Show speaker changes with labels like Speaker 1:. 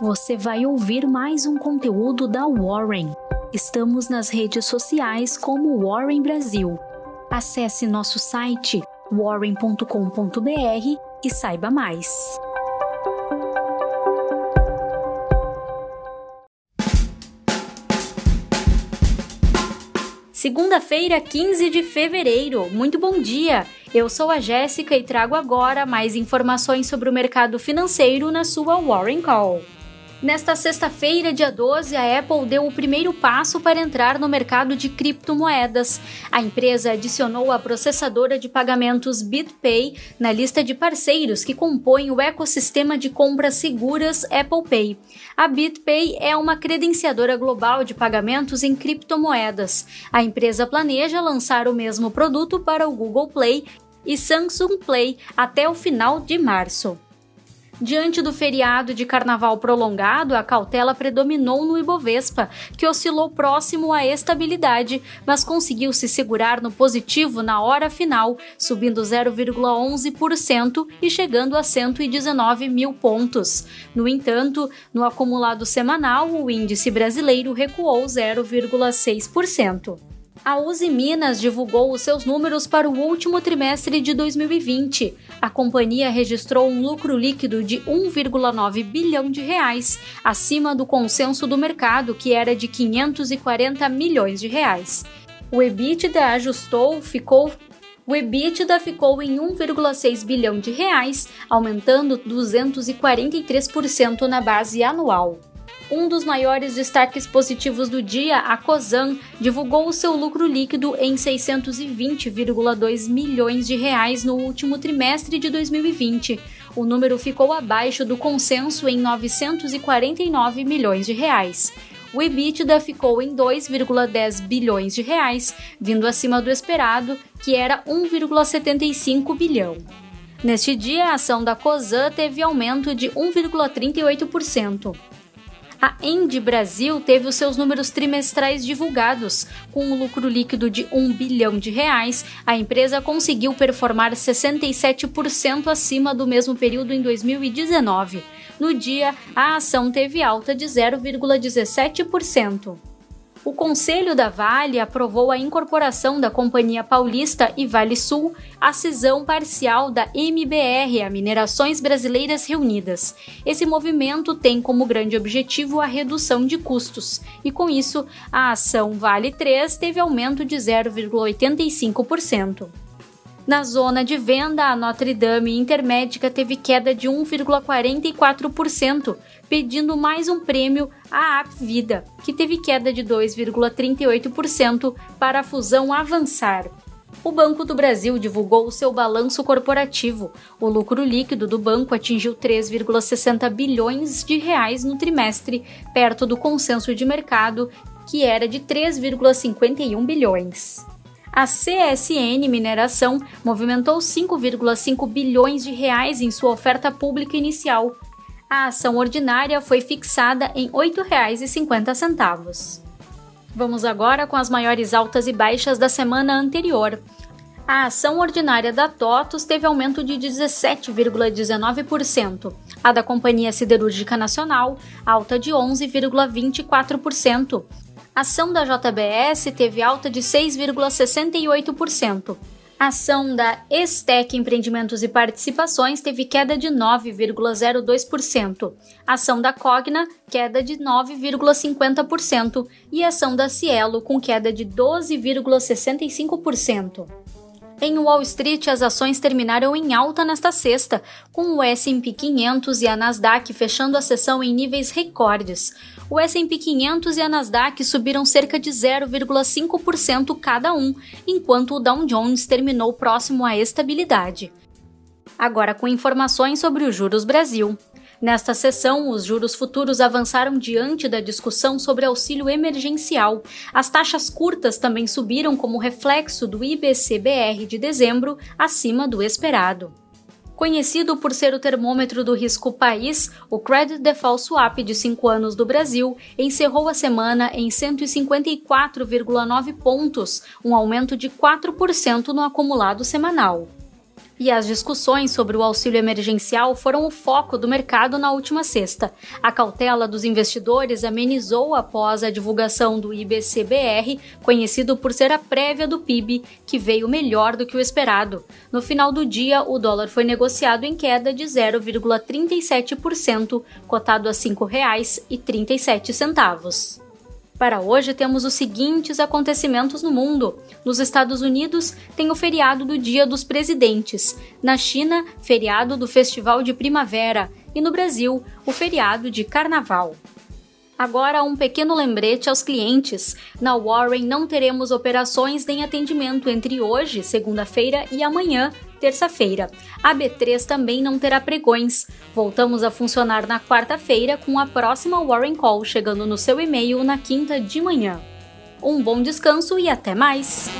Speaker 1: você vai ouvir mais um conteúdo da Warren. Estamos nas redes sociais como Warren Brasil. Acesse nosso site warren.com.br e saiba mais. Segunda-feira, 15 de fevereiro. Muito bom dia! Eu sou a Jéssica e trago agora mais informações sobre o mercado financeiro na sua Warren Call. Nesta sexta-feira, dia 12, a Apple deu o primeiro passo para entrar no mercado de criptomoedas. A empresa adicionou a processadora de pagamentos BitPay na lista de parceiros que compõem o ecossistema de compras seguras Apple Pay. A BitPay é uma credenciadora global de pagamentos em criptomoedas. A empresa planeja lançar o mesmo produto para o Google Play e Samsung Play até o final de março. Diante do feriado de carnaval prolongado, a cautela predominou no Ibovespa, que oscilou próximo à estabilidade, mas conseguiu se segurar no positivo na hora final, subindo 0,11% e chegando a 119 mil pontos. No entanto, no acumulado semanal, o índice brasileiro recuou 0,6%. A Uzi Minas divulgou os seus números para o último trimestre de 2020. A companhia registrou um lucro líquido de 1,9 bilhão de reais, acima do consenso do mercado, que era de 540 milhões de reais. O EBITDA ajustou, ficou o EBITDA ficou em 1,6 bilhão de reais, aumentando 243% na base anual. Um dos maiores destaques positivos do dia, a Cosan, divulgou o seu lucro líquido em 620,2 milhões de reais no último trimestre de 2020. O número ficou abaixo do consenso em 949 milhões de reais. O EBITDA ficou em 2,10 bilhões de reais, vindo acima do esperado, que era 1,75 bilhão. Neste dia, a ação da Cosan teve aumento de 1,38%. A Endi Brasil teve os seus números trimestrais divulgados. Com um lucro líquido de 1 bilhão de reais, a empresa conseguiu performar 67% acima do mesmo período em 2019. No dia, a ação teve alta de 0,17% o Conselho da Vale aprovou a incorporação da Companhia Paulista e Vale Sul à cisão parcial da MBR, a Minerações Brasileiras Reunidas. Esse movimento tem como grande objetivo a redução de custos, e com isso, a ação Vale 3 teve aumento de 0,85%. Na zona de venda, a Notre Dame Intermédica teve queda de 1,44%, pedindo mais um prêmio à Vida, que teve queda de 2,38% para a fusão Avançar. O Banco do Brasil divulgou o seu balanço corporativo. O lucro líquido do banco atingiu 3,60 bilhões de reais no trimestre, perto do consenso de mercado, que era de 3,51 bilhões. A CSN Mineração movimentou 5,5 bilhões de reais em sua oferta pública inicial. A ação ordinária foi fixada em R$ 8,50. Vamos agora com as maiores altas e baixas da semana anterior. A ação ordinária da TOTUS teve aumento de 17,19%. A da Companhia Siderúrgica Nacional, alta de 11,24%. A ação da JBS teve alta de 6,68%. A ação da Estec Empreendimentos e Participações teve queda de 9,02%. A ação da Cogna, queda de 9,50%. E a ação da Cielo, com queda de 12,65%. Em Wall Street, as ações terminaram em alta nesta sexta, com o S&P 500 e a Nasdaq fechando a sessão em níveis recordes. O S&P 500 e a Nasdaq subiram cerca de 0,5% cada um, enquanto o Dow Jones terminou próximo à estabilidade. Agora com informações sobre os juros Brasil. Nesta sessão, os juros futuros avançaram diante da discussão sobre auxílio emergencial. As taxas curtas também subiram como reflexo do IBC-BR de dezembro, acima do esperado. Conhecido por ser o termômetro do risco país, o Credit Default Swap de 5 anos do Brasil encerrou a semana em 154,9 pontos, um aumento de 4% no acumulado semanal. E as discussões sobre o auxílio emergencial foram o foco do mercado na última sexta. A cautela dos investidores amenizou após a divulgação do IBCBR, conhecido por ser a prévia do PIB, que veio melhor do que o esperado. No final do dia, o dólar foi negociado em queda de 0,37%, cotado a R$ 5,37. Para hoje temos os seguintes acontecimentos no mundo. Nos Estados Unidos, tem o feriado do Dia dos Presidentes. Na China, feriado do Festival de Primavera. E no Brasil, o feriado de Carnaval. Agora, um pequeno lembrete aos clientes. Na Warren não teremos operações nem atendimento entre hoje, segunda-feira, e amanhã, terça-feira. A B3 também não terá pregões. Voltamos a funcionar na quarta-feira com a próxima Warren Call chegando no seu e-mail na quinta de manhã. Um bom descanso e até mais!